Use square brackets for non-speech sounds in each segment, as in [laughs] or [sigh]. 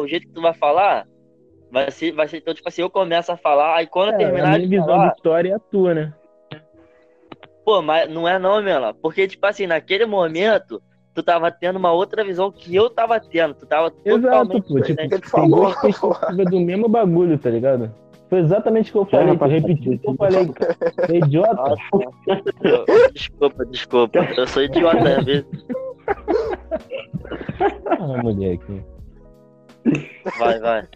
o jeito que tu vai falar, vai ser, vai ser, então, tipo assim, eu começo a falar, aí quando eu É, terminar a minha de visão falar, de história é a tua, né? pô, mas não é não, Mela, porque, tipo assim, naquele momento, tu tava tendo uma outra visão que eu tava tendo, tu tava Exato, totalmente pô. Tipo. Ele tem falou, duas perspectivas do mesmo bagulho, tá ligado? Foi exatamente o que eu falei, o que eu falei. [laughs] É idiota. Eu- desculpa, desculpa, eu sou idiota às vezes. [laughs] Ah, moleque. Vai, vai.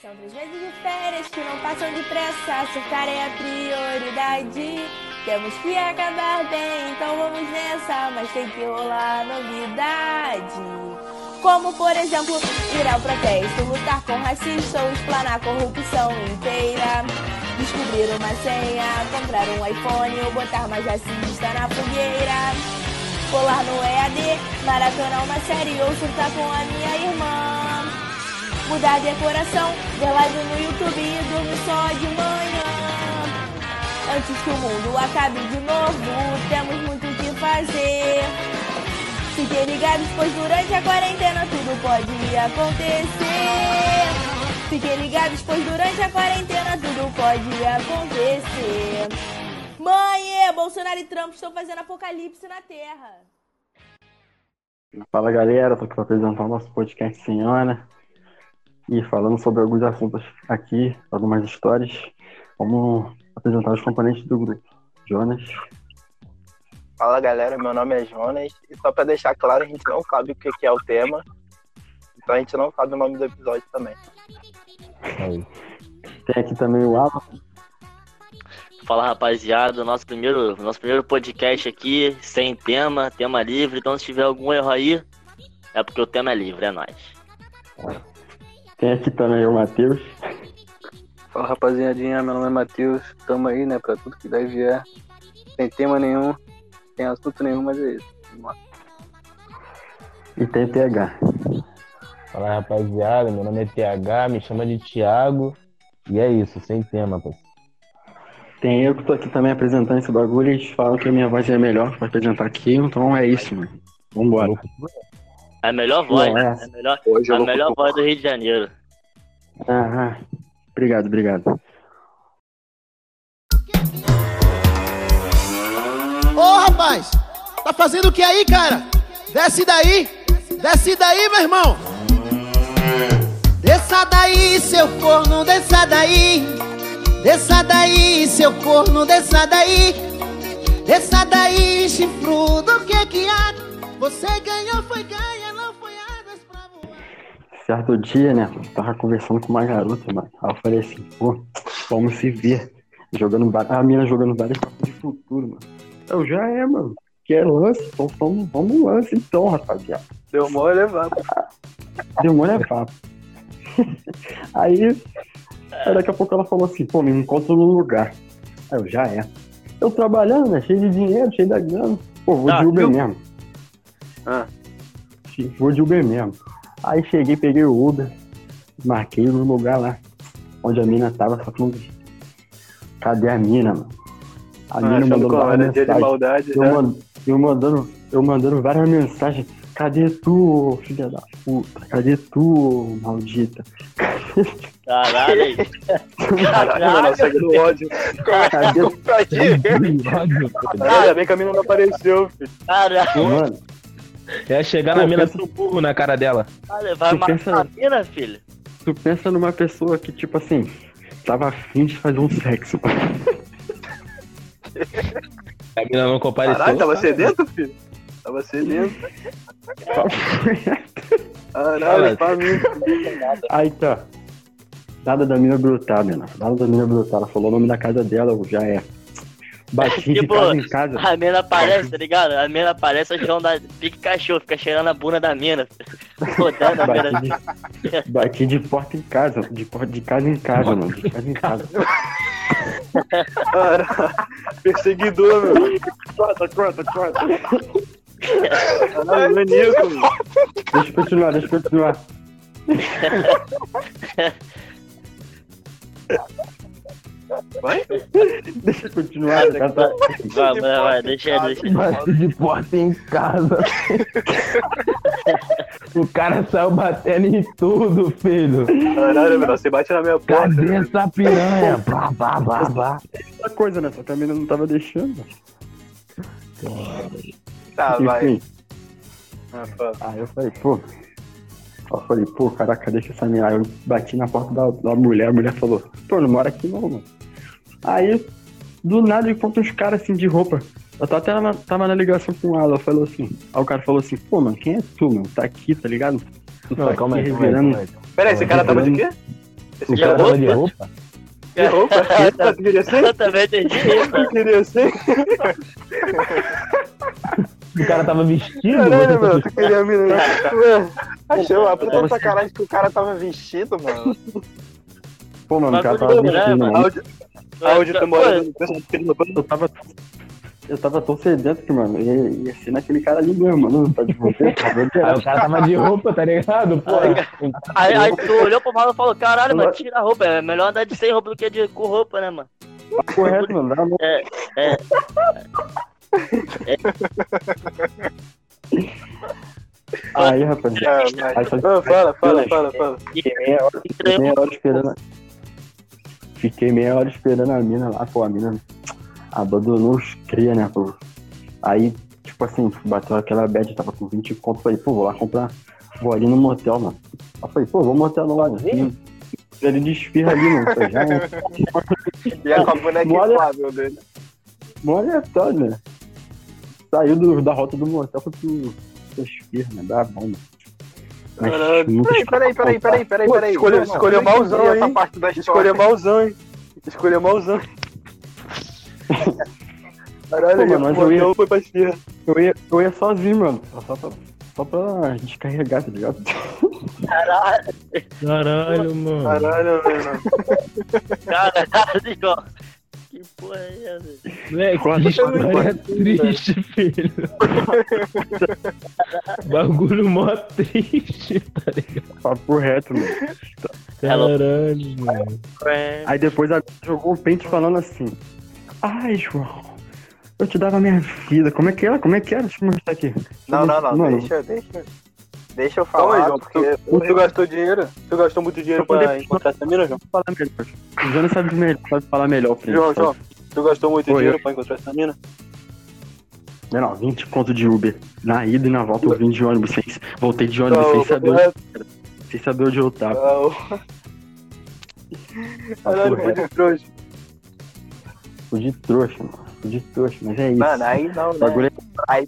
São três meses de férias que não passam depressa, surtar é a prioridade. Temos que acabar bem, então vamos nessa, mas tem que rolar novidade. Como, por exemplo, ir ao protesto, lutar com racistas ou explanar a corrupção inteira. Descobrir uma senha, comprar um iPhone ou botar mais racista na fogueira. Colar no EAD, maratonar uma série ou surtar com a minha irmã. Mudar a decoração, ver live no YouTube e dormir só de manhã. Antes que o mundo acabe de novo, temos muito o que fazer. Fiquem ligados, pois durante a quarentena tudo pode acontecer. Fiquem ligados, pois durante a quarentena tudo pode acontecer. Mãe, Bolsonaro e Trump estão fazendo apocalipse na Terra. Fala galera, tô aqui para apresentar o nosso podcast Senhora e falando sobre alguns assuntos aqui, algumas histórias. Vamos apresentar os componentes do grupo. Jonas, Fala galera, meu nome é Jonas. E só pra deixar claro, a gente não sabe o que que é o tema. Então a gente não sabe o nome do episódio também. Aí. tem aqui também o Alan, Fala rapaziada, nosso primeiro, nosso primeiro podcast aqui, sem tema, tema livre. Então, se tiver algum erro aí, é porque o tema é livre, é nóis. tem aqui também o Matheus, Fala rapaziadinha, meu nome é Matheus, tamo aí, né, pra tudo que daí vier. Sem tema nenhum, sem assunto nenhum, mas é isso. Vamos lá. e tem TH. Fala rapaziada, meu nome é TH, me chama de Thiago. E é isso, sem tema, pô. Tem eu que tô aqui também apresentando esse bagulho e eles falam que a minha voz é melhor pra apresentar aqui, então é isso, mano. Vambora. É a melhor voz, Não, né? é. A melhor, Hoje a melhor voz do Rio de Janeiro. Ah, ah. Obrigado, obrigado. Ô rapaz, tá fazendo o que aí, cara? Desce daí, desce daí, meu irmão. Desça daí, seu corno, desça daí. Desça daí, seu corno, desça daí. Desça daí, chifrudo, o que que há? Você ganhou, foi ganha, não foi asas pra voar. Certo dia, né? eu Tava conversando com uma garota, mano. Aí eu falei assim, pô, vamos se ver. Jogando a mina jogando vários de futuro, mano. Eu já é, mano. Quer lance? Então vamos, vamos lance então, rapaziada. Deu mole levar. Demônio é papo. Aí, aí daqui a pouco ela falou assim, pô, me encontro no lugar. Aí eu já é. Eu trabalhando, né? Cheio de dinheiro, cheio da grana. Pô, vou Ah, de Uber viu? mesmo. Ah. Vou de Uber mesmo. Aí cheguei, peguei o Uber, marquei no lugar lá, onde a mina tava, só que. Cadê a mina, mano? A Ah, mina que várias mensagens. maldade Eu, man- eu mandando, eu mandando várias mensagens. Cadê tu, filha da puta? Cadê tu, maldita? [laughs] Caralho, aí. Caralho, mano, segue do ódio. Tu? Pô. Ah, ainda bem que a mina não apareceu, filho. Caralho, Mano, É chegar Pô, na mina pensa- com burro na cara dela. vai Tu matar pensa- a mina, filho. tu pensa numa pessoa que, tipo assim, tava afim de fazer um sexo. A mina não compareceu. Caralho, tava sedento, filho? Tava sedento. Caralho, pra mim. Aí tá. Nada da mina brotar, menina. Nada da mina brotar. Ela falou o nome da casa dela, já é. Bati de Tipo, casa em casa. A mina aparece, tá ligado? A mina aparece, a João da pique cachorro, fica cheirando a bunda da mina. Rodando a mina. Bati de, bati de porta em casa. De, porta, de casa em casa, mano. De casa em casa. Caralho. Perseguidor, meu. Corta, corta, corta. Caralho, maníaco, meu. Deixa eu continuar, deixa eu continuar. [laughs] Deixa eu continuar. cara, tá- Vai, vai, vai, deixa, deixa. Bate de porta em casa. o cara saiu batendo em tudo, filho. Caralho, meu, você bate na minha porta. Cadê essa piranha? Blá, blá, blá, blá. Outra coisa, né? Só que a menina não tava deixando. Tá, vai. Enfim, Ah, fala. aí eu falei, pô. Eu falei, pô, caraca, deixa essa menina. Aí eu bati na porta da, da mulher, a mulher falou, pô, não mora aqui não, mano. Aí, do nada, eu encontro uns caras assim de roupa. Eu tava até na, tava na ligação com ela, falou assim. Aí o cara falou assim, pô, mano, quem é tu, mano? Tá aqui, tá ligado? Tu Não, tá calma aqui aí, calma aí, revirando. calma aí. Pera aí, esse cara tava de quê? Esse O cara cara tava de roupa? de roupa? [laughs] [laughs] Tu [laughs] queria ser? Eu também entendi. Tu queria ser? O cara tava vestido? Caralho, Você meu, tu queria me... Ué, Achou a puta tava- sacanagem que o cara tava vestido, mano. Pô, mano, o cara tava do vestindo, drama. mano. Áudio, áudio tá morando no Eu tava. Eu tava tão sedento que, mano, ia, ia ser naquele cara ali mesmo, mano. Tá de você? Aí o cara tava de roupa, tá ligado? Pô, Aí, aí tu olhou pro maluco e falou, caralho, mano, tira a roupa. É melhor andar de sem roupa do que de com roupa, né, mano? correto, mano. A. É, é. [laughs] Aí, rapaz. Ah, Aí mas... fala, fala, fala, fala. fiquei meia hora, fiquei meia hora esperando. Fiquei meia hora esperando a mina lá, pô, a mina abandonou os cria, né, pô. Aí, tipo assim, bateu aquela bad, tava com 20 conto, falei, pô, vou lá comprar, vou ali no motel, mano. Aí eu falei, pô, vou no motel não, mano. Ele de esfirra ali, mano. Falei, Já [laughs] é E a com a boneca inflável dele. mó aleatório, né? Saiu do, da rota do motel foi pro, pro esfirra, né? Dá bom, mano. Mas Caralho. nunca Peraí, peraí, peraí, peraí, peraí, peraí. escolheu- Não, escolheu eu não malzão, entendi essa hein? parte da Escolheu malzão, hein? Escolheu malzão. Caralho, Pô, eu mas eu ia- não foi pra esquerda. Eu ia, eu ia sozinho, mano. Só pra, só pra descarregar, tá ligado? Caralho, Caralho, mano. Caralho, mano. caralho, ó. Que porra é essa? Moleque, que história triste, filho. [laughs] Bagulho mó triste, tá ligado? Papo reto, mano. Caralho, mano. Aí depois a jogou um pente falando assim. Ai, João, eu te dava minha vida. Como é que era? Como é que era? Deixa eu mostrar aqui. Não, não, não, Mano, deixa, deixa. Deixa eu Calma aí, falar, João. porque... Tu, tu gastou dinheiro? Tu gastou muito dinheiro poder- pra encontrar essa mina, João? falar melhor. O Jonas sabe, melhor, sabe falar melhor, filho. João, João, tu gastou muito Oi, dinheiro eu- pra encontrar essa mina? Não, não, 20 conto de Uber. Na ida e na volta eu vim de ônibus. Sem, voltei de ônibus sem saber, onde- sem saber onde eu tava. Não. Caralho, foi de trouxa. Fui de trouxa, mano. Fui de trouxa, mas é isso. Mano, aí não, O né? bagulho é Aí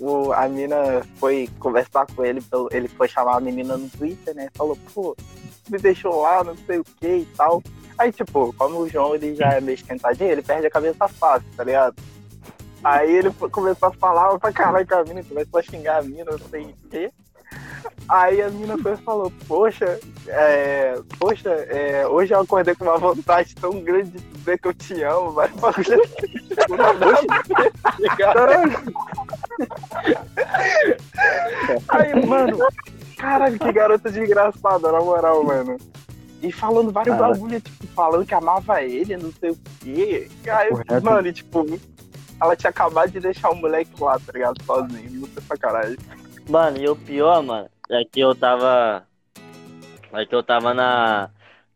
o, a mina foi conversar com ele, ele foi chamar a menina no Twitter, né? Falou, pô, me deixou lá, não sei o que e tal. Aí, tipo, como o João ele já é meio esquentadinho, ele perde a cabeça fácil, tá ligado? Aí ele começou a falar pra caralho com a mina, começou a xingar a mina, não sei o quê. Aí a mina foi e falou, poxa, é, poxa, é, hoje eu acordei com uma vontade tão grande de dizer que eu te amo, vai bagulho. Caralho. [laughs] Aí, mano, caralho, que garota desgraçada, na moral, mano. E falando vários Caralho. bagulho, tipo, falando que amava ele, não sei o quê. Aí, Correto. mano, e, tipo, ela tinha acabado de deixar o moleque lá, tá ligado? Sozinho, muito sacanagem. Mano, e o pior, mano, é que eu tava. É que eu tava na,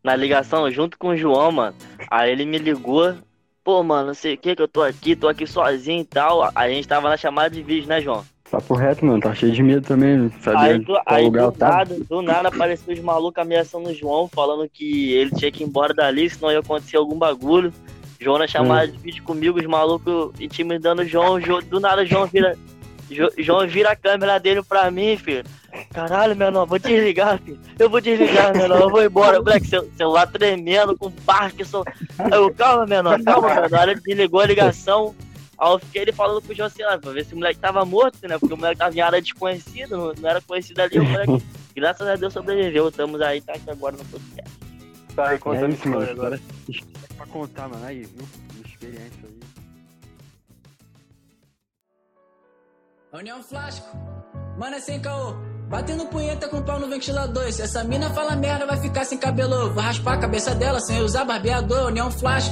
na ligação junto com o João, mano. Aí ele me ligou. Pô, mano, não sei o que que eu tô aqui, tô aqui sozinho e tal. A gente tava na chamada de vídeo, né, João? papo reto, mano. Tá cheio de medo também, sabia Aí, aí lugar do, nada, do nada apareceu os malucos ameaçando o João, falando que ele tinha que ir embora dali, senão ia acontecer algum bagulho. João na chamada de vídeo comigo, os malucos intimidando o João. Jo- Do nada o João vira. Jo- João vira a câmera dele pra mim, filho. Caralho, menor, vou desligar, filho. Eu vou desligar, menor, eu vou embora. Moleque, cel- celular tremendo, com Parkinson. Aí eu, calma, menor, calma, menor. Ele desligou a ligação. Aí eu fiquei ele falando pro João assim, ah, pra ver se o moleque tava morto, né? Porque o moleque tava em área desconhecida, não, não era conhecido ali. O moleque, graças a Deus, sobreviveu. Estamos aí, tá aqui agora no podcast. Tá aí É contando isso, mano. agora. Pra contar, mano. Aí, viu? Experiência aí. União Flasco, mano é sem caô. Batendo punheta com pau no ventilador. Se essa mina fala merda, vai ficar sem cabelo. Vou raspar a cabeça dela sem usar barbeador, neon flash.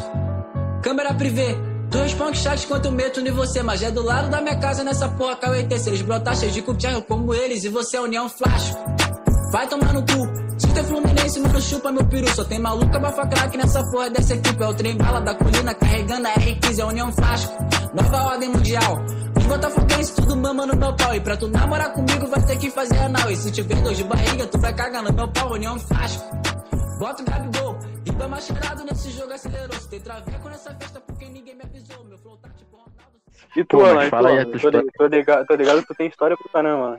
Câmera privê. Dois punk shots quanto eu meto em você. Mas é do lado da minha casa nessa porra KWT. Se eles brotar cheio de cupião como eles. E você é o neon flash. Vai tomar no cu. Se tem Fluminense, mano, chupa meu peru. Só tem maluca bafa craque nessa porra dessa equipe. É o trem bala da colina carregando a R15. É o neon flash. Nova ordem mundial. Os botafoguenses tudo mama no meu pau. E pra tu namorar comigo vai ter que fazer anal. E se tiver dor de barriga, tu vai cagar no meu pau. União fácil. Bota o Gabigol. E tá mais cheirado nesse jogo acelerou. Se tem traveco nessa festa porque ninguém me avisou. Meu flow tá tipo Ronaldo. E tu, Alan, tu, fala aí a Alan? tua Tô, tô ligado, tô ligado que tu tem história pro caramba,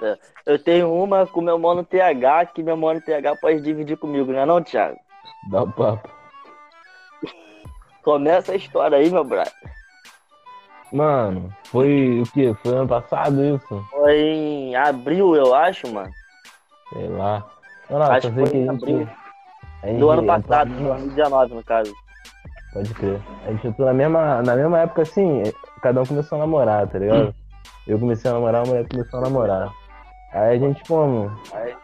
mano. Eu tenho uma com meu mano TH, que meu mano TH pode dividir comigo, não é não, Thiago? Dá o papo. Começa a história aí, meu brother. Mano, foi o quê? Foi ano passado isso? Foi em abril, eu acho, mano. Sei lá. Não, não, Acho que foi que em abril. gente Do ano passado, na mesma- 2019, no caso. Pode crer. A gente entrou na mesma, na mesma época assim, cada um começou a namorar, tá ligado? Eu comecei a namorar, a mulher começou a namorar. Aí a gente, como,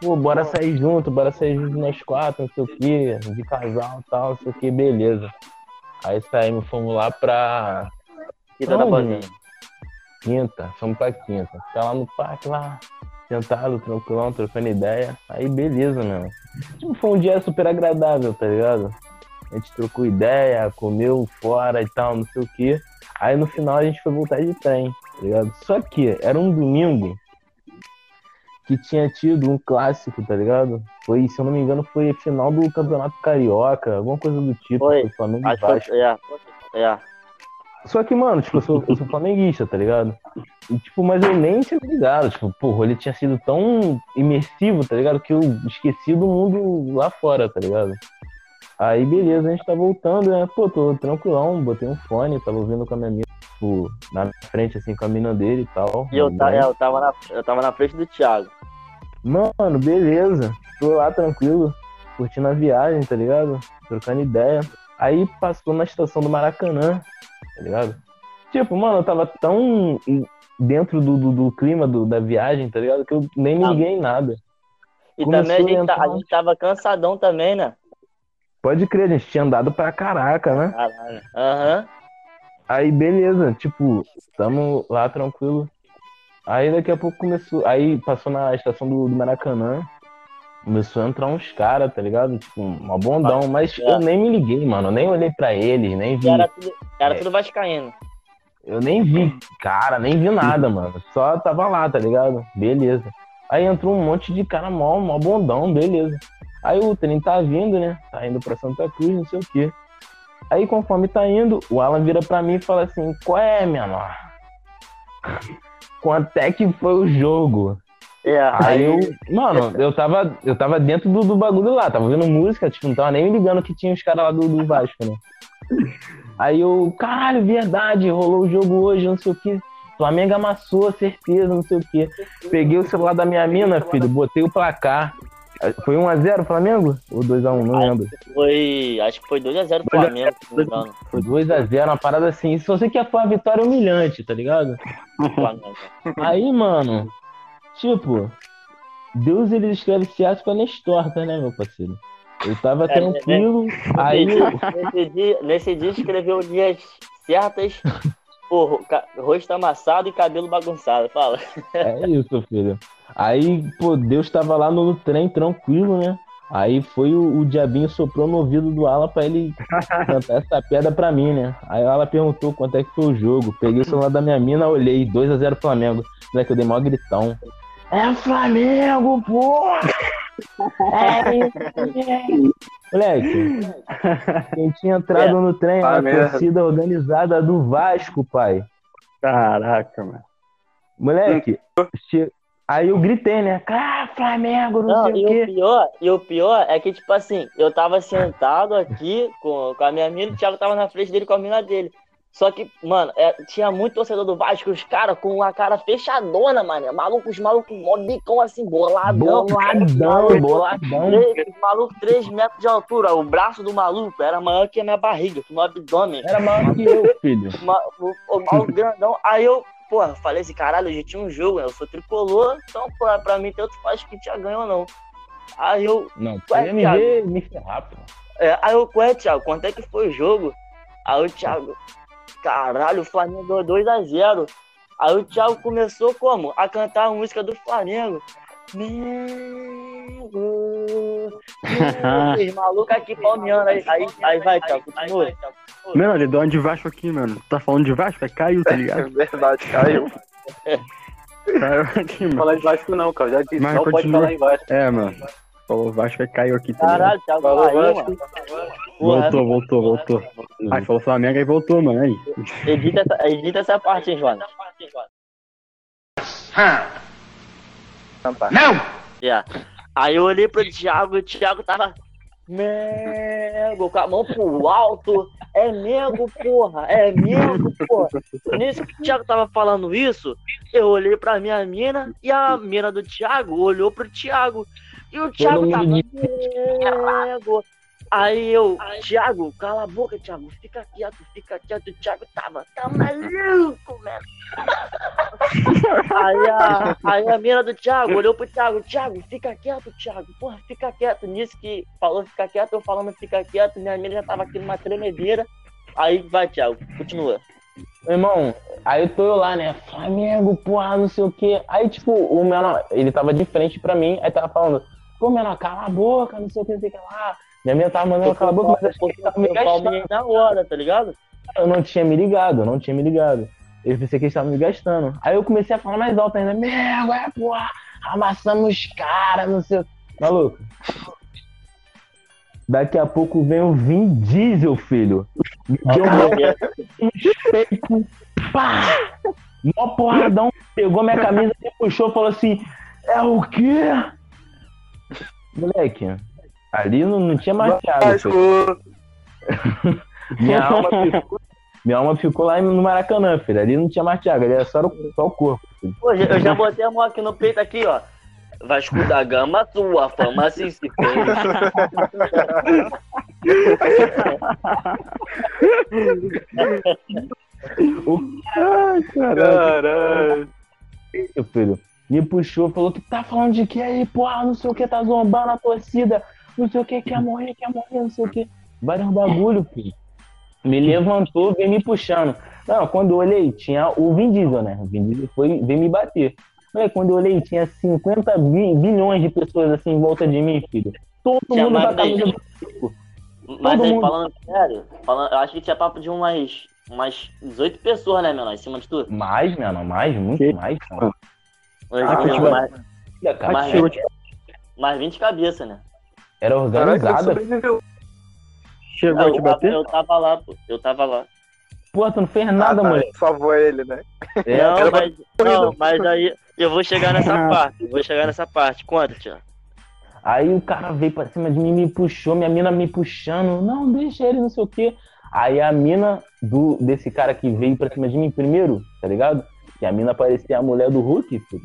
pô, bora sair junto, bora sair junto nós quatro, não sei o quê, de casal e tal, não sei o quê, beleza. Aí saímos, fomos lá pra Quinta da mano? Quinta, fomos pra quinta. Ficar lá no parque, lá, sentado, tranquilão, trocando ideia. Aí beleza, mano. Tipo, foi um dia super agradável, tá ligado? A gente trocou ideia, comeu fora e tal, não sei o quê. Aí no final a gente foi voltar de trem, tá ligado? Só que era um domingo que tinha tido um clássico, tá ligado? Foi, se eu não me engano, foi final do Campeonato Carioca, alguma coisa do tipo. Foi. foi Flamengo e Acho Vasco. foi, é. É. Só que, mano, tipo, eu sou, eu sou flamenguista, tá ligado? E, tipo, mas eu nem tinha ligado. Tipo, porra, ele tinha sido tão imersivo, tá ligado? Que eu esqueci do mundo lá fora, tá ligado? Aí, beleza, a gente tá voltando, né? Pô, tô tranquilão, botei um fone, tava ouvindo com a minha mina, tipo, na frente, assim, com a mina dele e tal. E eu, é, eu, tava na, eu tava na frente do Thiago. Mano, beleza. Tô lá tranquilo, curtindo a viagem, tá ligado? Trocando ideia. Aí passou na estação do Maracanã, tá ligado? Tipo, mano, eu tava tão dentro do, do, do clima do- da viagem, tá ligado? Que eu nem me liguei em nada. E Começou também a gente, tá- a a entrar- gente tava cansadão também, né? Pode crer, a gente tinha andado pra caraca, né? Aham. Aí, beleza, tipo, tamo lá tranquilo. Aí daqui a pouco começou. Aí passou na estação do, do Maracanã. Começou a entrar uns caras, tá ligado? Tipo, uma bondão. Mas É. eu nem me liguei, mano. Eu nem olhei pra eles, nem vi. Era tudo, É. era tudo vascaíno. Eu nem vi cara, nem vi nada, mano. Só tava lá, tá ligado? Beleza. Aí entrou um monte de cara mó, mó bondão, beleza. Aí o trem tá vindo, né? Tá indo pra Santa Cruz, não sei o quê. Aí conforme tá indo, o Alan vira pra mim e fala assim, qual é, menor? [laughs] Quanto é que foi o jogo? É, Aí eu, mano, [laughs] eu tava, eu tava dentro do, do bagulho lá, tava ouvindo música, tipo, não tava nem me ligando que tinha os caras lá do, do Vasco, né? Aí eu, caralho, verdade, rolou o jogo hoje, não sei o que. Flamengo amassou, certeza, não sei o que. Peguei o celular da minha mina, filho, botei o placar. Foi 1x0 Flamengo? Ou 2x1, não lembro. Foi. Acho que foi 2x0 pro Flamengo, se não me engano. Foi 2x0, uma parada assim. Só sei que foi uma vitória humilhante, tá ligado? Flamengo. Aí, mano, tipo, Deus ele escreve certo com a torta, né, meu parceiro? Eu tava É, tranquilo, aí eu, Nesse dia, nesse dia escreveu dias certas, pô, rosto amassado e cabelo bagunçado. Fala. é isso, filho. Aí, pô, Deus tava lá no trem tranquilo, né? Aí foi o, o diabinho soprou no ouvido do Ala pra ele cantar essa pedra pra mim, né? Aí o Ala perguntou quanto é que foi o jogo. Peguei o celular da minha mina, olhei, 2x0 Flamengo. Moleque, eu dei maior gritão. É Flamengo, pô! É isso. Moleque, quem tinha entrado no trem era a merda. torcida organizada do Vasco, pai. Caraca, mano. Moleque, aí eu gritei, né? Ah, Flamengo, não, Não, sei e o o quê. pior, e o pior é que, tipo assim, eu tava sentado aqui com, com a minha mina, e o Thiago tava na frente dele com a mina dele. Só que, mano, é, tinha muito torcedor do Vasco, os caras com a cara fechadona, mano. Malucos, malucos, mó bicão assim, boladão. Boladão, boladão. Três, os malucos, 3 metros de altura. O braço do maluco era maior que a minha barriga, que o meu abdômen. Era maior que eu, filho. [laughs] Ma- o, o maluco grandão. Aí eu porra, falei assim, caralho, já tinha um jogo, né? Eu sou tricolor, então, porra, pra mim tanto faz que tinha ganho ou não. Aí eu, Não, tu ia me ver me ferrar, pô. é, aí eu, ué, Thiago, quanto é que foi o jogo? Aí o Thiago, caralho, o Flamengo ganhou 2x0. Aí o Thiago começou como? A cantar a música do Flamengo. [laughs] Mengo, malucos aqui palmeando. Aí, aí, aí vai, Thiago, continua. Mano, ele deu uma de Vasco aqui, mano. Tá falando de Vasco? Aí caiu, tá [laughs] É ligado? verdade, caiu. Caiu aqui, mano. Falar de Vasco não, cara. Já disse, não pode falar em Vasco. É, mano. Falou Vasco, aí caiu aqui, tá ligado? Caralho, Thiago Falou caiu, Vasco. Voltou, voltou, voltou. Aí falou Flamengo, aí voltou, mano. Aí. edita, essa, edita essa parte, hein, Joana. Yeah. Aí eu olhei pro Thiago e o Thiago tava. Mego, com a mão pro alto. É Mego, porra. É Mego, porra. Nisso que o Thiago tava falando isso, eu olhei pra minha mina e a mina do Thiago olhou pro Thiago. E o Thiago tava. Mego. Aí eu, Thiago, cala a boca, Thiago, fica quieto, fica quieto. O Thiago tava, tá maluco, mano. Aí a, aí a mina do Thiago olhou pro Thiago, Thiago, fica quieto, Thiago, porra, fica quieto. Nisso que falou fica quieto, eu falando fica quieto, minha mina já tava aqui numa tremedeira. Aí vai, Thiago, continua. Meu irmão, aí eu tô eu lá, né? Flamengo, porra, não sei o quê. Aí, tipo, o menor, ele tava de frente pra mim, aí tava falando, pô, menor, cala a boca, não sei o que, não sei o que lá. Minha menina tava mandando calar a boca, mas acho que ele tava me gastando. na hora, tá ligado? Eu não tinha me ligado, eu não tinha me ligado. Eu pensei que eles estavam me gastando. Aí eu comecei a falar mais alto ainda. Meu, é, porra, amassamos os caras, não sei o Maluco. Daqui a pouco vem o Vin Diesel, filho. Me deu um peito. [laughs] Pá! Mó porradão. Pegou minha camisa e puxou e falou assim: É o quê? Moleque, ali não, não tinha mais Thiago, filho. [laughs] Minha alma [laughs] ficou, minha alma ficou lá no Maracanã, filho. Ali não tinha mais Thiago, ali era só o, só o corpo. Filho. Pô, eu já botei a mão aqui no peito aqui, ó. Vasco da Gama, sua fama assim se fez. [laughs] Ai, caralho. Meu filho. Me puxou, falou que tá falando de que aí, porra, não sei o que, tá zombando a torcida, não sei o que, quer morrer, quer morrer, não sei o que. Vários bagulho, filho. Me levantou, veio me puxando. Não, quando eu olhei, tinha o Vin Diesel, né? O Vin Diesel foi, veio me bater. Quando eu olhei, tinha 50 bi- bilhões de pessoas assim em volta de mim, filho. Todo Tinha mundo com a mais camisa gente. do Vasco. Mas aí, mundo. falando sério, falando, eu acho que tinha papo de umas, umas 18 pessoas, né, menor, em cima de tudo. Mais, mano, mais, muito Que- mais. Ah, umas- futebol. mais, mais, 20, mais 20 cabeças, né? Era Caraca, organizada. sobreviveu. Chegou a te bater? eu tava lá, pô. Eu tava lá. Pô, tu não fez nada, Ah, tá, moleque. Salvou ele, né? É, não, mas, [laughs] não, mas aí eu vou chegar nessa [laughs] parte. Eu vou chegar nessa parte. Quanto, Tiago? Aí o cara veio pra cima de mim, me puxou, minha mina me puxando. Não, deixa ele, não sei o quê. Aí a mina do, desse cara que veio pra cima de mim primeiro, tá ligado? Que a mina parecia a mulher do Hulk, filho.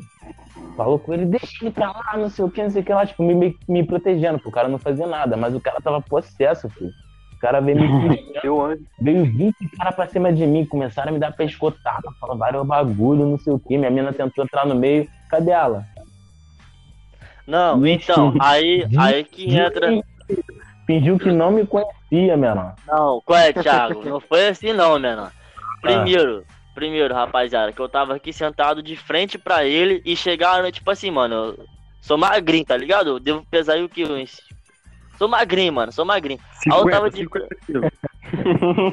Falou com ele, deixa ele pra lá, não sei o que, não sei o que lá, tipo, me, me, me protegendo, pro cara não fazer nada. Mas o cara tava possesso, filho. O cara veio me [laughs] veio 20 caras pra cima de mim, começaram a me dar pescotada, falar vários bagulho, não sei o que. Minha mina tentou entrar no meio. Cadê ela? Não, então, aí, aí que entra. Fingiu que não me conhecia, menor. Não, qual é, Thiago? Não foi assim não, menor. Primeiro, primeiro, rapaziada, que eu tava aqui sentado de frente pra ele e chegaram, tipo assim, mano, eu sou magrinho, tá ligado? Eu devo pesar aí o que? Uns... Sou magrinho, mano, sou magrinho. Aí eu 50, tava de. 50 quilos.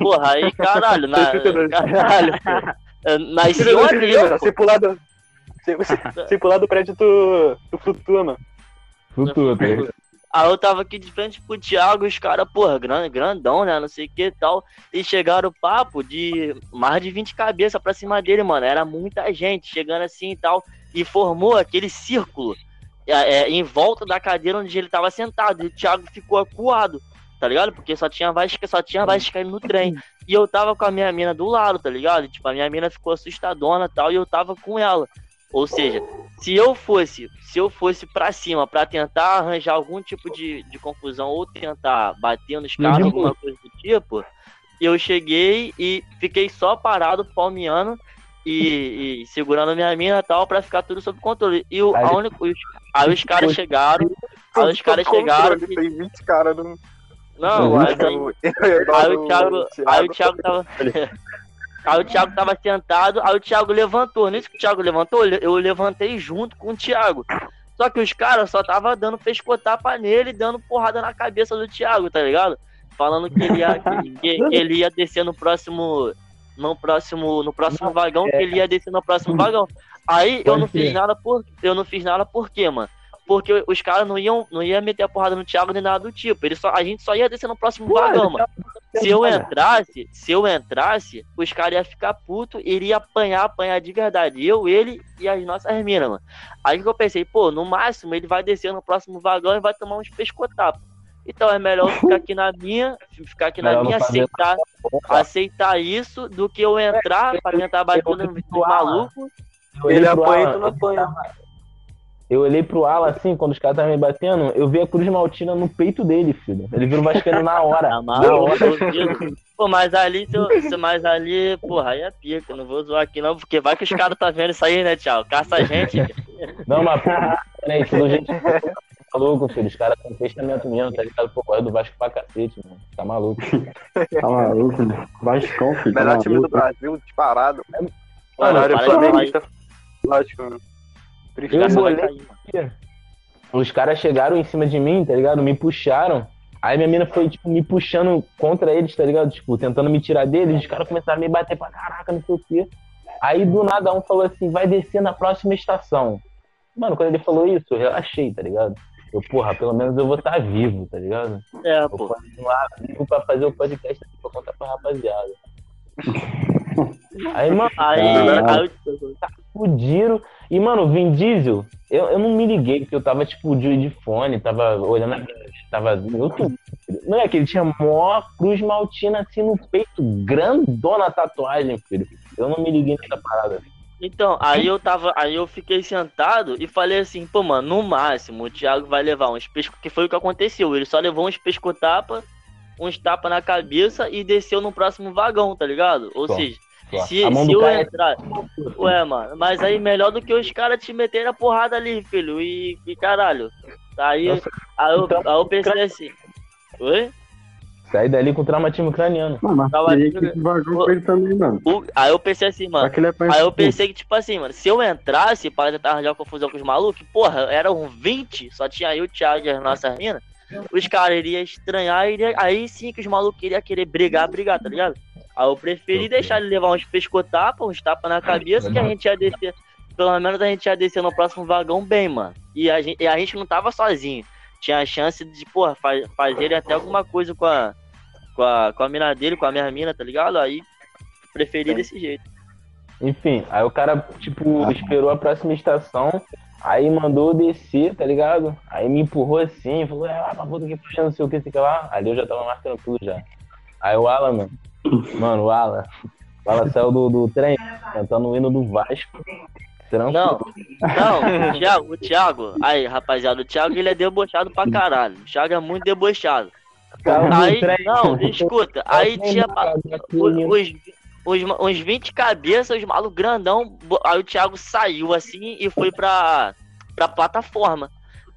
Porra, aí, caralho, na... 32. caralho, pô. [laughs] Eu Nasci eu, Se pular do. Se, se, se pular do prédio, tu, tu flutua, mano. Flutua, tá ligado? Aí eu tava aqui de frente pro Thiago, os caras, porra, gran- grandão, né? Não sei o que e tal. E chegaram o papo de mais de 20 cabeças pra cima dele, mano. Era muita gente chegando assim e tal. E formou aquele círculo é, é, em volta da cadeira onde ele tava sentado. E o Thiago ficou acuado, tá ligado? Porque só tinha Vasca, só tinha Vascaíno no trem. E eu tava com a minha mina do lado, tá ligado? Tipo, a minha mina ficou assustadona e tal. E eu tava com ela. Ou seja, se eu fosse, se eu fosse pra cima pra tentar arranjar algum tipo de, de confusão ou tentar bater nos caras, Uhum. alguma coisa do tipo, eu cheguei e fiquei só parado, palmeando, e, e segurando minha mina e tal, pra ficar tudo sob controle. E o, Aí- a única, os, aí os caras chegaram, aí os caras chegaram. Controle, Tem 20 caras no. Não, aí, [laughs] aí adoro o Thiago, aí o Thiago tava. Aí o Thiago tava sentado, aí o Thiago levantou. Nisso que o Thiago levantou, eu levantei junto com o Thiago. Só que os caras só tava dando pescotapa nele, dando porrada na cabeça do Thiago, tá ligado? Falando que ele ia, que, ele ia descer no próximo. No próximo. No próximo vagão, que ele ia descer no próximo vagão. Aí eu não fiz nada por. Eu não fiz nada por quê, mano? Porque os caras não iam, não ia meter a porrada no Thiago nem nada do tipo. Ele só, a gente só ia descer no próximo vagão, mano. Se eu entrasse, se eu entrasse, os caras iam ficar puto, iria apanhar, apanhar de verdade. Eu, ele e as nossas minas, mano. Aí que eu pensei, pô, no máximo ele vai descer no próximo vagão e vai tomar uns pescotapas. Então é melhor eu [laughs] ficar aqui na minha, ficar aqui na Melhor não minha, aceitar, aceitar isso, do que eu entrar pra tentar bater no maluco. Ele apanha e tu não apanha. Eu olhei pro Alan assim, quando os caras estavam me batendo, eu vi a Cruz Maltina no peito dele, filho. Ele virou Vascaíno na hora. Tá [laughs] na maluco, hora. Pô, mas ali, se eu, se mais ali, porra, aí é pica, eu não vou zoar aqui não, porque vai que os caras tá vendo isso aí, né, tchau? Caça a gente. Não, mas porra, né, tudo gente tá louco, filho. Os caras têm testamento mesmo, tá ligado? Pô, é do Vasco pra cacete, mano. Tá maluco. Tá maluco, né? Vascão, filho. Tá Melhor time do maluco. Brasil, disparado. Mano, Caralho, para eu falei isso. Lógico, mano. Eu bolei. Os caras chegaram em cima de mim, tá ligado? Me puxaram. Aí minha mina foi, tipo, me puxando contra eles, tá ligado? Tipo, tentando me tirar deles. Os caras começaram a me bater pra caraca, não sei o quê. Aí do nada um falou assim: vai descer na próxima estação. Mano, quando ele falou isso, eu relaxei, tá ligado? Eu, porra, pelo menos eu vou estar vivo, tá ligado? É, Vou pô. continuar vivo pra fazer o podcast aqui pra contar pra rapaziada. [laughs] Aí, mano, Aí, Caralho. aí eu- fudiram. E, mano, o Vin Diesel, eu, eu não me liguei, porque eu tava, tipo, de, de fone, tava olhando, a- tava em outro. Não é que ele tinha mó cruz maltina assim no peito, grandona tatuagem, filho. Eu não me liguei nessa parada. Então, aí eu tava, aí eu fiquei sentado e falei assim, pô, mano, no máximo o Thiago vai levar uns pesco, que foi o que aconteceu, ele só levou uns pescotapa, uns tapa na cabeça e desceu no próximo vagão, tá ligado? Ou Só, seja. Se, a mão se do eu cara é entrar, ué, mano, mas aí melhor do que os caras te meterem a porrada ali, filho, e, e caralho. Aí, Nossa, aí, eu, então- aí eu pensei assim, oi? sair dali com traumatismo craniano. Mano, ele também. O- aí eu pensei assim, mano, é Aí eu pensei que, tipo assim, mano, se eu entrasse para tentar arranjar confusão com os malucos, porra, eram 20, só tinha eu, o Thiago e as nossas minas, os caras iriam estranhar, iria, aí sim que os malucos iriam querer brigar, brigar, tá ligado? Aí eu preferi Ok. deixar ele levar uns pescotapas, uns tapas na cabeça, que a gente ia descer, pelo menos a gente ia descer no próximo vagão bem, mano. E a gente, e a gente não tava sozinho. Tinha a chance de, porra, fa fazer até alguma coisa com a, com a, com a mina dele, com a minha mina, tá ligado? Aí preferi desse jeito. Enfim, aí o cara, tipo, esperou a próxima estação, aí mandou descer, tá ligado? Aí me empurrou assim, falou, é, lá pra puta que puxa, não sei o que, sei lá. Ali eu já tava marcando tudo já. Aí o Alan, mano, mano, o Alan, o Alan saiu do, do trem, cantando o hino do Vasco. Tranquilo. Não, não, o Thiago, o Thiago, aí, rapaziada, o Thiago ele é debochado pra caralho. O Thiago é muito debochado. Aí, não, escuta, aí tinha os, os, uns 20 cabeças, os malucos grandão. Aí o Thiago saiu assim e foi pra, pra plataforma.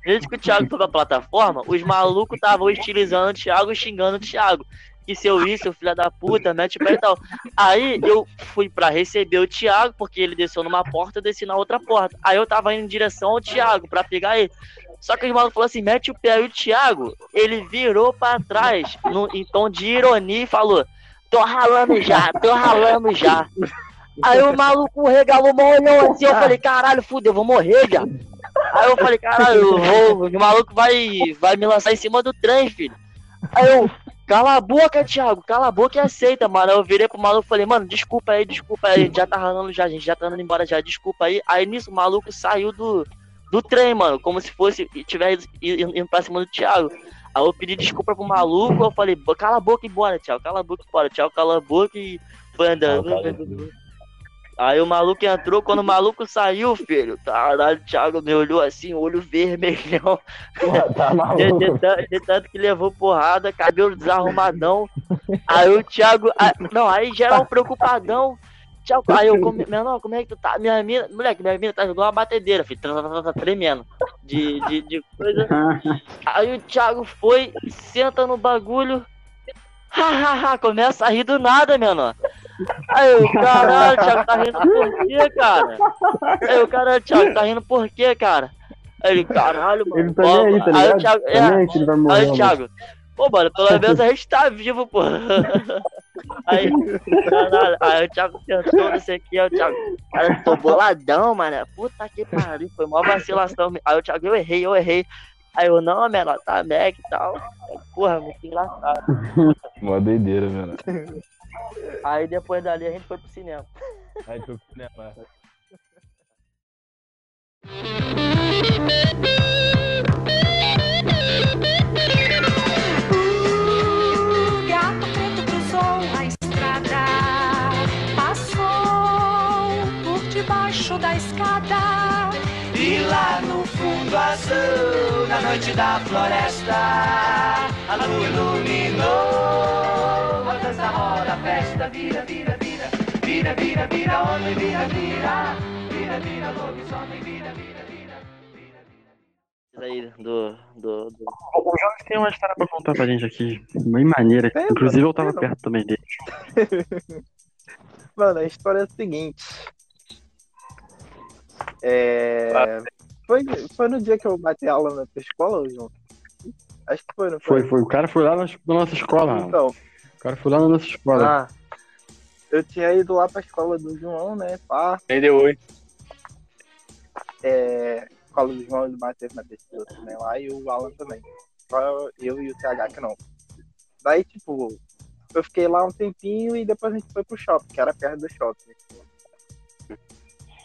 Desde que o Thiago foi pra plataforma, os malucos estavam estilizando o Thiago, xingando o Thiago. Que seu isso, seu filho da puta, mete o pé e tal. Aí eu fui pra receber o Thiago, porque ele desceu numa porta, eu desci na outra porta. Aí eu tava indo em direção ao Thiago pra pegar ele. Só que os malucos falaram assim: mete o pé. Aí o Thiago, ele virou pra trás, no, em tom de ironia, e falou: tô ralando já, tô ralando já. Aí o maluco regalou uma olhão assim, eu falei: caralho, fudeu, vou morrer já. Aí eu falei: caralho, eu vou, o maluco vai, vai me lançar em cima do trem, filho. Aí eu. Cala a boca, Thiago, cala a boca e aceita, mano. Aí eu virei pro maluco e falei, mano, desculpa aí, desculpa aí, já tá ralando já, a gente já tá indo embora já, desculpa aí. Aí nisso o maluco saiu do, do trem, mano, como se fosse, tivesse indo pra cima do Thiago. Aí eu pedi desculpa pro maluco, eu falei, "Bo- cala a boca e bora, Thiago, cala a boca e bora. Thiago cala a boca e foi andando. Aí o maluco entrou, quando o maluco saiu, filho, caralho, o Thiago me olhou assim, olho vermelhão. Porra, tá [laughs] De, maluco. de tan- de tanto que levou porrada, cabelo desarrumadão. Aí o Thiago. a- não, aí geral preocupadão. Thiago, aí eu, come... menor, como é que tu tá? Minha mina, moleque, minha mina tá igual uma batedeira, filho, tremendo. De, de, de coisa. Aí o Thiago foi, senta no bagulho. Ha, ha, ha, começa a rir do nada, menor. Aí o caralho, Thiago tá rindo por quê, cara? Aí o caralho, Thiago tá rindo por quê, cara? Aí ele, caralho, mano. Ele tá aí, tá Aí o? Thiago, Tá é, aí ele vai morrer. Aí, mano. Thiago, pô, mano, pelo menos a gente tá vivo, pô. [laughs] Aí, caralho, aí o Thiago tentou, não sei o que, aí o Thiago, cara, eu tô boladão, mano. Puta que pariu, foi mó vacilação. Aí o Thiago, eu errei, eu errei. Aí eu, não, menor, tá Mac e tal. Porra, muito engraçado. Mó doideira, mano. Aí depois dali a gente foi pro cinema. Aí foi pro cinema. O gato preto cruzou a estrada, passou por debaixo da escada. E lá no fundo azul, na noite da floresta, a lua iluminou. Dança roda, festa, vira, vira, vira, vira, vira, vira, homem, vira, vira, vira, vira, lobisomem, vira, vira, vira, vira, vira. Isso aí do. do, do... O Jones tem uma história pra contar pra gente aqui, bem maneira. Tem, Inclusive eu tava perto também dele. [laughs] Mano, a história é a seguinte. É... Foi, foi no dia que eu bati aula na tua escola, João? Acho que foi, não foi? Foi, foi. O cara foi lá na, nossa escola, mano. O cara foi lá na nossa escola. ah, eu tinha ido lá pra escola do João, né? Pá, Nem deu oi. é... Escola do João e do Matheus na pesquisa também lá, e o Alan também. Só eu e o TH que não. Daí, tipo, eu fiquei lá um tempinho e depois a gente foi pro shopping, que era perto do shopping.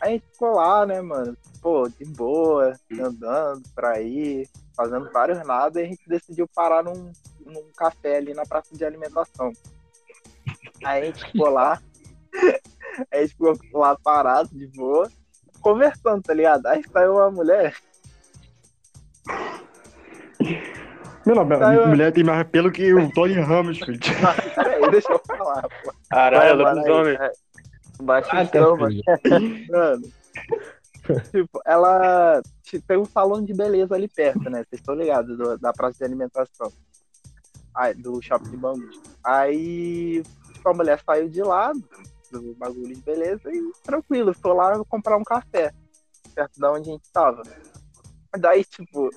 Aí a gente ficou lá, né, mano? Pô, de boa, andando por aí, fazendo vários nada, e a gente decidiu parar num, num café ali na praça de alimentação. Aí a gente ficou lá, [laughs] a gente ficou lá parado, de boa, conversando, tá ligado? Aí saiu uma mulher, Meu nome, eu- a mulher tem mais pelo que o Tony Ramos, filho. [laughs] peraí, deixa eu falar, pô. Caralho, Vai, vai, lobisomem. é, Ah, mano. [laughs] Mano. [laughs] tipo, ela tem um salão de beleza ali perto, né? Vocês estão ligados do- da praça de alimentação. Do shopping de. Aí tipo, a mulher saiu de lá do bagulho de beleza e tranquilo, foi lá comprar um café. Perto da onde a gente tava. Daí, tipo,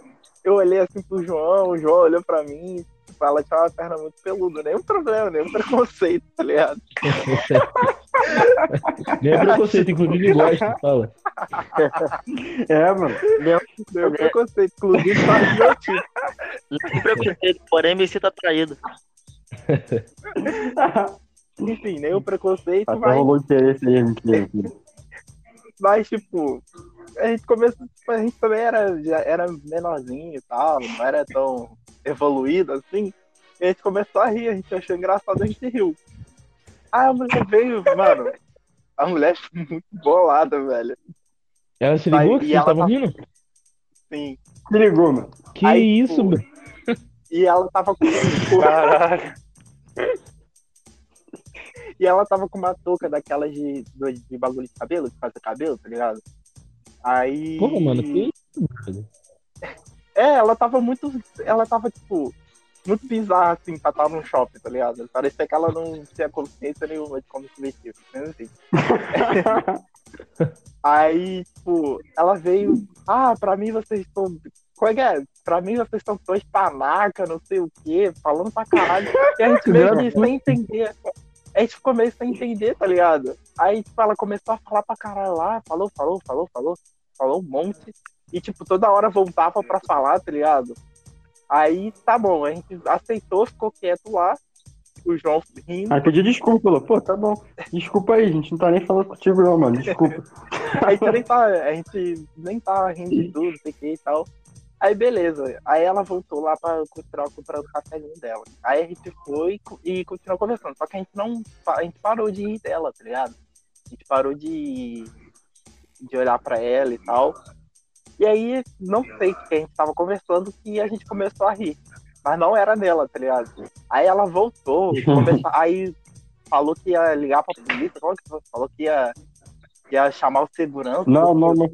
eu olhei assim pro João, o João olhou pra mim, tipo, ela tinha uma perna muito peluda, nenhum problema, nenhum preconceito, tá ligado? [laughs] Nem é preconceito, inclusive gosta, fala. É, mano. Nenhum preconceito, inclusive faz do meu tipo. Preconceito, porém me sinta traído. [laughs] Enfim, nenhum preconceito, Até mas, rolou interesse aí, mentira. [laughs] mas tipo, a gente começou, tipo, a gente também era, já era menorzinho e tal, não era tão evoluído assim. E a gente começou a rir, a gente achou engraçado, a gente riu. Aí a mulher veio, mano, a mulher ficou [laughs] muito bolada, velho. Ela se Aí, ligou que e vocês estavam tá- rindo? Sim. Se ligou, mano. Que Aí, isso, tipo, mano? E ela tava com. [laughs] Caralho. E ela tava com uma touca daquelas de, de bagulho de cabelo, de fazer cabelo, tá ligado? Aí. Pô, mano, que isso, brother? É, ela tava muito. Ela tava, tipo, muito bizarra, assim, pra estar num shopping, tá ligado? Parecia que ela não tinha consciência nenhuma de como se vestir. Assim. [laughs] Aí, tipo, ela veio. Ah, pra mim vocês estão. Como é que é? Pra mim vocês estão dois panaca, não sei o quê, falando pra caralho. E a gente meio que sem entender. A gente ficou meio sem entender, tá ligado? Aí, tipo, ela começou a falar pra caralho lá, falou, falou, falou, falou, falou um monte. E, tipo, toda hora voltava pra falar, tá ligado? Aí, tá bom, a gente aceitou, ficou quieto lá. O João rindo. Aí pediu desculpa, falou, pô, tá bom. Desculpa aí, gente não tá nem falando contigo não, mano. Desculpa. A gente nem tá, a gente nem tá rindo de tudo, não sei o que e tal. Aí beleza. Aí ela voltou lá pra continuar comprando o cafezinho dela. Aí a gente foi e continuou conversando. Só que a gente não. A gente parou de rir dela, tá ligado? A gente parou de, de olhar pra ela e tal. E aí, não sei o que a gente tava conversando que a gente começou a rir. Mas não era dela, tá ligado? Aí ela voltou, [laughs] começou, aí falou que ia ligar pra polícia. Qual que foi? Falou que ia, ia chamar o segurança. Não, não, não.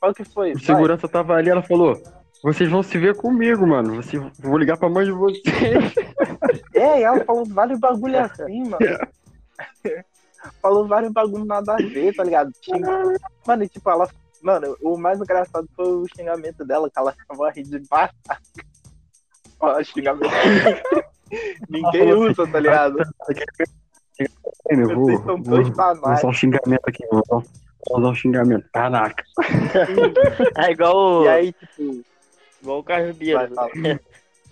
Qual que foi? O Vai. segurança tava ali, ela falou: Vocês vão se ver comigo, mano. Você, vou ligar pra mãe de vocês. [laughs] É, e ela falou vários bagulho assim, mano. [laughs] falou vários bagulho nada a ver, tá ligado? Mano, e tipo, ela. Mano, o mais engraçado foi o xingamento dela, que ela tava rindo de baixo. Ó, xingamento. [laughs] Ninguém usa, tá ligado? Vou, Vocês são dois vou, vou banais. usar um xingamento aqui, vou usar, vou usar um xingamento. Caraca. É igual [laughs] o, E aí, tipo, igual o Carlos vai, Biero. fala.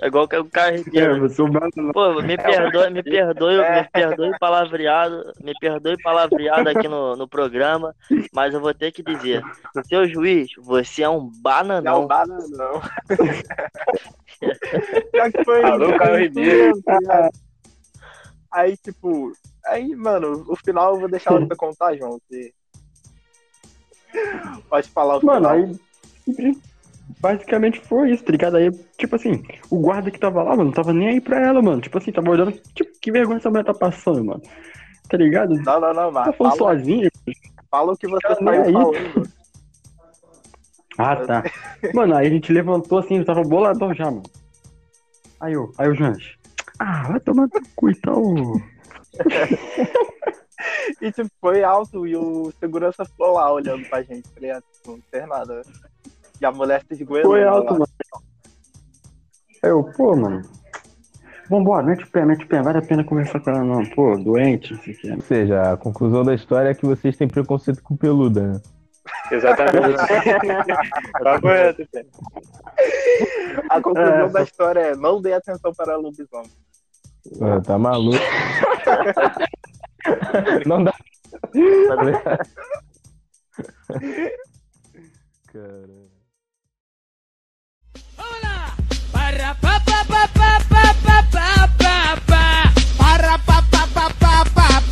É igual o Carlos É, você é Pô, me perdoe, me perdoe, me perdoe o palavreado, me perdoe palavreado aqui no, no programa, mas eu vou ter que dizer, seu juiz, você é um Não, bananão. bala não. [laughs] Já que foi. Alô, Caio Ribeiro. tá ligado? Aí, tipo, aí, mano, o final eu vou deixar você contar, João. Você... Pode falar o Mano, final. aí. Basicamente foi isso, tá ligado? Aí, tipo assim, o guarda que tava lá, mano, não tava nem aí pra ela, mano. Tipo assim, tava olhando, tipo, que vergonha essa mulher tá passando, mano. Tá ligado? Não, não, não, Tá mas falando fala, sozinha. fala o que você nem aí. falando. Ah, tá. [laughs] Mano, aí a gente levantou assim, eu tava boladão já, mano. Aí eu, aí o Jange. Ah, vai tomar no cu e tal. E, tipo, foi alto e o segurança ficou lá olhando pra gente, tá ligado? Tipo, não fez nada. E a mulher se esgoelou. Foi lá. alto, mano. Aí eu, pô, mano. Vambora, mete o pé, mete o pé. Vale a pena conversar com ela, não. Pô, doente, não sei o que. Ou seja, a conclusão da história é que vocês têm preconceito com peluda, né? Exatamente. [laughs] A conclusão É, da história é não dê atenção para lobisomem. Ah, tá maluco. [laughs] Não dá. Cara. Para pa pa pa pa pa pa pa, para pa pa pa pa pa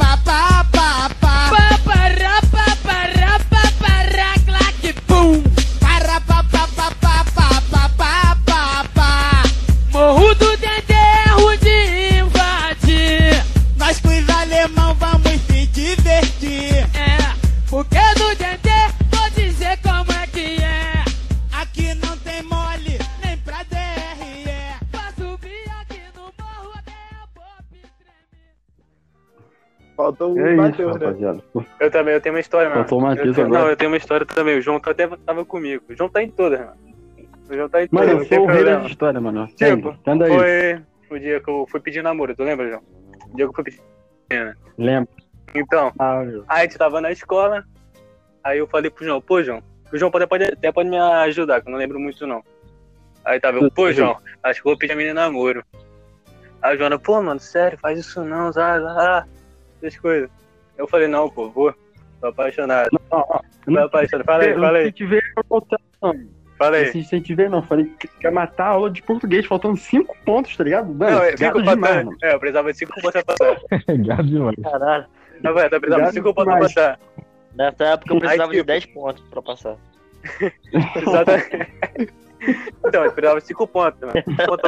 Faltou o É Matheus, né? rapaziada. Eu também, eu tenho uma história, mano. Faltou o Matheus Eu agora. Não, eu tenho uma história também. O João tá até tava comigo. O João tá em todas, mano. O João tá em Mano, todas, eu não tem sou o rei da história, mano. Tipo, Tanda aí. Foi o dia que eu fui pedir namoro, tu lembra, João? O dia que eu fui pedir. Lembra? Então, Ah, aí a gente tava na escola, aí eu falei pro João, pô, João, o João pode, pode, até pode me ajudar, que eu não lembro muito, não. Aí tava eu, pô, João, acho que eu vou pedir a menina namoro. Aí a Joana, pô, mano, sério, faz isso não, ah, ah, essas coisas. Eu falei, não, pô, vou, tô apaixonado. Tô apaixonado, fala aí, fala Se aí, tiver, não. fala aí. Se, se tiver, não. Falei que quer matar a aula de português, faltando cinco pontos, tá ligado? Mano, Não, é, gado cinco demais, pontos, mano. é, eu precisava de cinco pontos pra passar. [laughs] Gado demais. Caralho, Não, vai, eu precisava de cinco pontos pra passar. nessa época eu Aí, precisava de tipo- 10 pontos pra passar. [laughs] Exatamente. [laughs] Então, eu de cinco pontos, mano.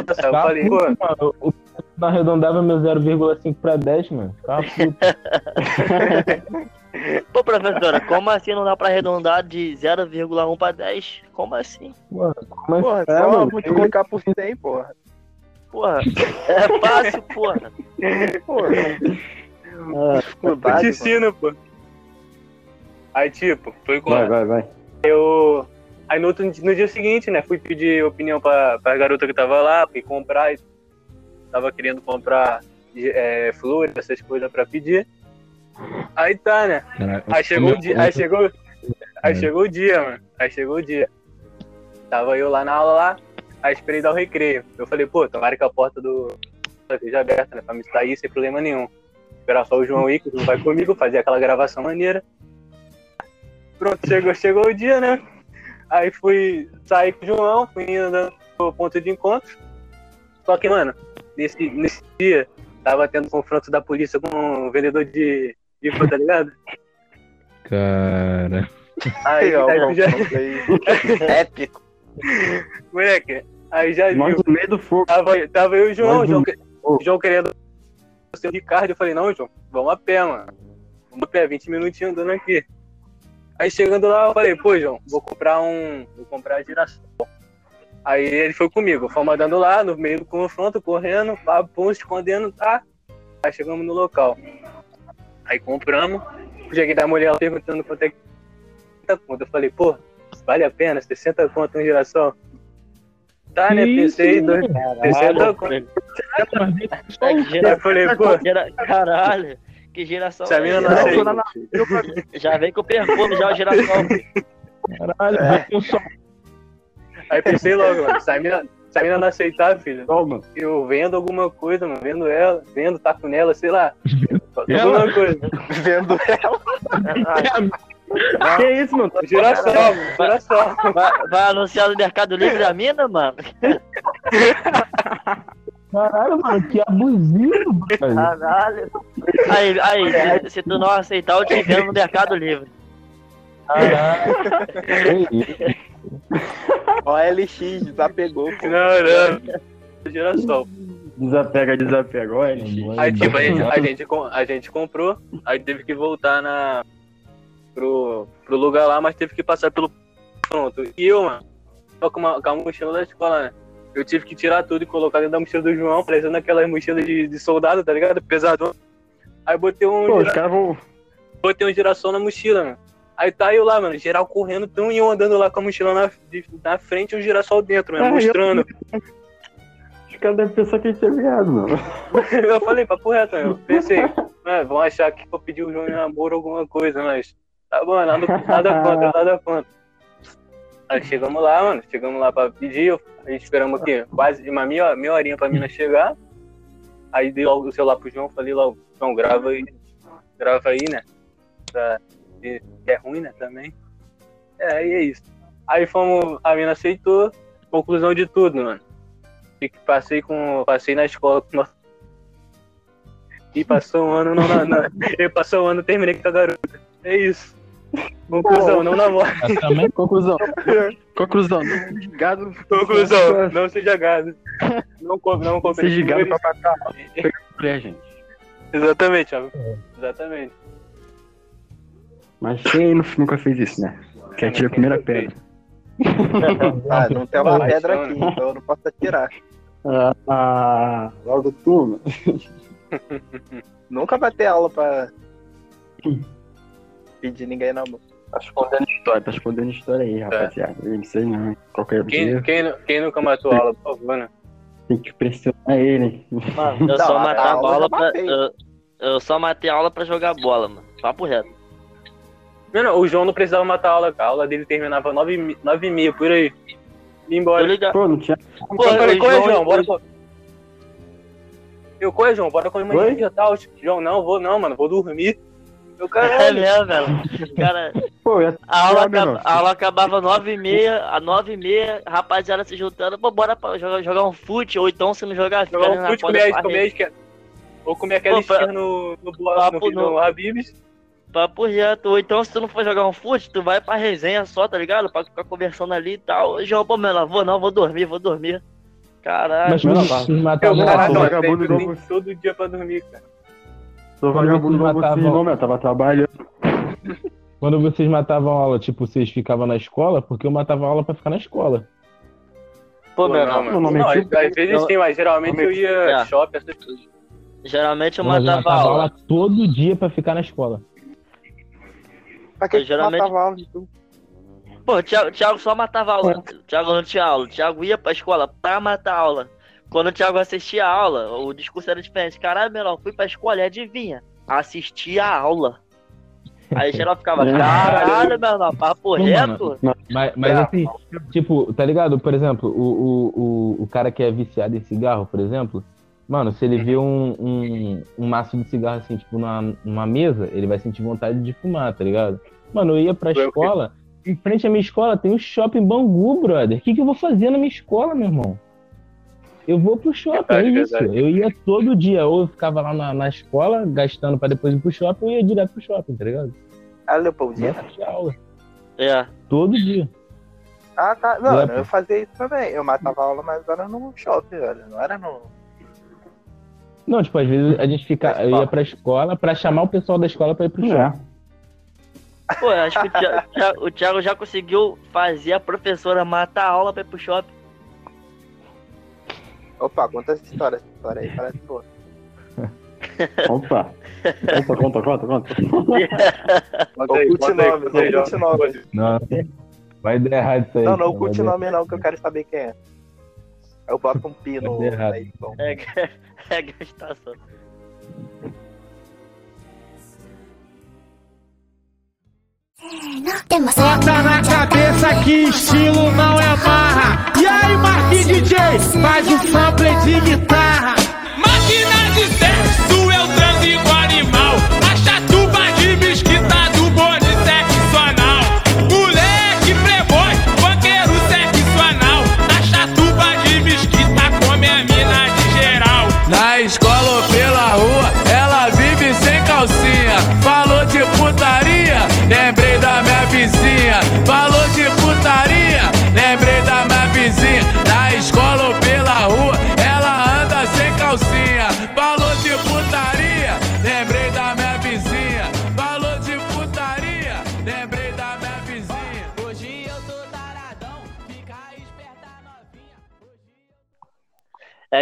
Passar. Eu Tá falei, pô, mano. O não arredondava meu 0,5 pra 10, mano. Ficava puto. [laughs] Pô, professora, como assim não dá pra arredondar de 0,1 pra 10? Como assim? Mano, mas Porra, é, só mano, multiplicar por 100, porra. Porra, é fácil, porra. Porra. Ah, eu te ensino, pô. Aí, tipo, foi com vai, vai, vai. eu. Aí no, outro, no dia seguinte, né, fui pedir opinião pra, pra garota que tava lá, fui comprar. e Tava querendo comprar é, flores, essas coisas pra pedir. Aí tá, né? Aí chegou o dia, aí chegou, aí É. chegou o dia, mano. Aí chegou o dia. Tava eu lá na aula lá, aí esperei dar o recreio. Eu falei, pô, tomara que a porta do esteja aberta, né? Pra me sair sem problema nenhum. Esperar só o João ir, que o João vai comigo, fazer aquela gravação maneira. Pronto, chegou, chegou o dia, né? Aí fui sair com o João, fui andando pro ponto de encontro. Só que, mano, nesse, nesse dia, tava tendo confronto da polícia com um vendedor de IFA, tá ligado? Cara. Aí, ó, aí já, [laughs] Épico. moleque, aí já Nós viu. no meio do fogo. Tava, tava eu e o João, Nós João, o João querendo o Ricardo, eu falei, não, João, vamos a pé, mano. Vamos a pé, 20 minutinhos andando aqui. Aí chegando lá, eu falei, pô, João, vou comprar um. Vou comprar girassol. Aí ele foi comigo, fomos andando lá, no meio do confronto, correndo, pá, pum, escondendo, tá? Aí chegamos no local. Aí compramos, cheguei da mulher perguntando quanto é que 60 conto. Eu falei, pô, vale a pena, 60 conto um girassol? Tá, né? Pensei, dois, 60 conto. Eu falei, pô, Caralho, que geração. se a mina é essa? aceita. [laughs] Já vem com o perfume, já o girassol. Caralho, É. Aí pensei logo, mano, se a mina, se a mina não aceitar, filho, Toma. eu vendo alguma coisa, mano, vendo ela, vendo, taco nela, sei lá. Ela? Alguma coisa. Vendo ela. [laughs] Que isso, mano? Girassol, mano, girassol. Vai, vai anunciar no Mercado Livre a mina, mano? [laughs] Caralho, mano, que abusivo, velho. Caralho. Aí, aí, se, tu não aceitar, eu te vendo no Mercado Livre. Caralho. Que isso? Ó, LX, desapegou. pô. Não, não. Girassol. Desapega, desapega. Olha, LX. Aí, tipo, a gente, a, gente, a gente comprou, aí teve que voltar na, pro, pro lugar lá, mas teve que passar pelo pronto. E eu, mano, tô com, uma, com a mochila da escola, né? Eu tive que tirar tudo e colocar dentro da mochila do João, parecendo aquelas mochilas de, de soldado, tá ligado? Pesadão. Aí botei um, Pô, os gira- caras vão. botei um girassol na mochila, mano. Aí tá eu lá, mano, geral correndo, tão e eu andando lá com a mochila na, de- na frente e um girassol dentro, mano, eu- mostrando. [laughs] Os caras devem pensar que a gente é viado, mano. [laughs] Eu falei, papo reto, eu [laughs] pensei, né, vão achar que eu pedi o João em namoro alguma coisa, mas tá bom, nada, nada contra, nada contra. Aí chegamos lá, mano, chegamos lá pra pedir, eu- aí esperamos aqui, quase uma meia, meia horinha pra mina chegar. Aí dei logo o celular pro João, falei logo, João, grava aí, grava aí, né? Pra, é ruim, né, também. É, aí é isso. Aí fomos, a mina aceitou, conclusão de tudo, mano. Passei com. Passei na escola com nossa. E passou um ano, não, não, não. [laughs] Eu passou um ano, terminei com a garota. É isso. Conclusão, não namoro. [laughs] Eu também Conclusão. Conclusão. Gado. Conclusão, não seja gado. Não come, não come. Seja gado pra matar mulher, gente. Exatamente, Thiago. Exatamente. Mas quem nu- nunca fez isso, né? Quer tirar a primeira pedra. Ah, não tem uma pedra aqui, então eu não posso atirar. Ah, logo tu, mano. [laughs] Nunca vai ter aula pra pedir ninguém namoro. Tá escondendo história, tá escondendo história aí, rapaziada. Eu não sei não. Qualquer Quem, dia quem, quem nunca matou aula, por favor, né? tem que pressionar ele. Mano, [laughs] eu Não, só a matava aula pra. matei. Eu, eu só matei aula pra jogar bola, mano. Papo reto. Não, não, o João não precisava matar a aula, cara. A aula dele terminava 9 e- nove e meia, por aí. E Tô embora. ligado. Pô, não tinha. Pô, eu falei, qual é, João- João? Bora Eu, qual é, João? Bora comer uma energia tal. João, não, vou não, mano, vou dormir. Eu, É caralho. mesmo, velho. Cara, Pô, ia a aula, acaba- a aula acabava nove e meia, a nove e meia, rapaziada se juntando, pô, bora pra jogar, jogar um fute, ou então se não jogar, Jogar um fute, comer, comer, esquerda. Ou comer aquela Pô, pra- no, no, boa- Papo no, no, no- Habib's. Papo reto. Ou então, se tu não for jogar um fute, tu vai pra resenha só, tá ligado? Pra ficar conversando ali e tal. João, pô, mano, vou não, vou dormir, vou dormir. Caralho. Mas Não, vocês Eu, matavam não, caraca, sou mano, vagabundo sempre igual tem todo dia pra dormir, cara. Sou Quando vagabundo vocês matavam- não, meu. Tava trabalhando. [laughs] Quando vocês matavam aula, tipo, vocês ficavam na escola? Porque eu matava aula pra ficar na escola. Pô, meu, não, não. não, Não, às, vezes sim, mas geralmente eu ia É. shopping, essas coisas. Geralmente eu eu matava aula. todo dia pra ficar na escola. Pra que Eu geralmente- matava aula de tu? Pô, o Thiago, Thiago só matava aula. O Thiago não tinha aula. O Thiago ia pra escola pra matar aula. Quando o Thiago assistia a aula, o discurso era diferente. Caralho, menor, fui pra escola e adivinha? Assisti a aula. Aí geral ficava, [laughs] caralho, menor, papo Não, reto? Mas, mas assim, tipo, tá ligado? Por exemplo, o, o, o, o cara que é viciado em cigarro, por exemplo, mano, se ele vê um, um, um maço de cigarro assim, tipo, numa, numa mesa, ele vai sentir vontade de fumar, tá ligado? Mano, eu ia pra escola, em frente à minha escola tem um shopping Bangu, brother. O que, que eu vou fazer na minha escola, meu irmão? Eu vou pro shopping, Verdade, é isso. verdade. Eu ia todo dia, ou eu ficava lá na, na escola, gastando pra depois ir pro shopping, ou eu ia direto pro shopping, tá ligado? Ah, Não Leopoldina? aula. É. Todo dia. Ah, tá. Não, É, pô. eu fazia isso também. Eu matava aula, mas era no shopping, velho. Não era no. Não, tipo, às vezes a gente fica, eu ia pra escola pra chamar o pessoal da escola pra ir pro. É. Pô, eu acho que o Thiago, o Thiago já conseguiu fazer a professora matar a aula pra ir pro shopping. Opa, conta essa história, essa história aí, parece boa. [laughs] Opa. Conta, conta, conta, [laughs] conta. Aí, Oculte aí, nome, aí, oculte nome. Não, vai dar errado isso aí. Não, não oculte nome não, que eu quero saber quem é. Eu boto um pi no Vai dar errado. na edição. É, [laughs] é gastação. Bota na cabeça que estilo não é DJ, faz o sample de guitarra.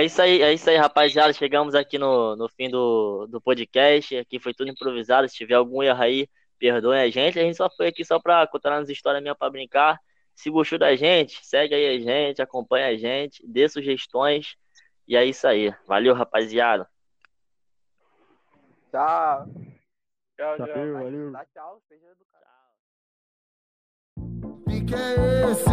É isso aí, é isso aí, rapaziada. Chegamos aqui no, no fim do, do podcast. Aqui foi tudo improvisado. Se tiver algum erro aí, perdoem a gente. A gente só foi aqui só pra contar umas histórias minhas pra brincar. Se gostou da gente, segue aí a gente, acompanha a gente, dê sugestões. E é isso aí. Valeu, rapaziada. Tchau. Tchau, tchau. Valeu, valeu. Dá tchau, seja educado. Que que é esse?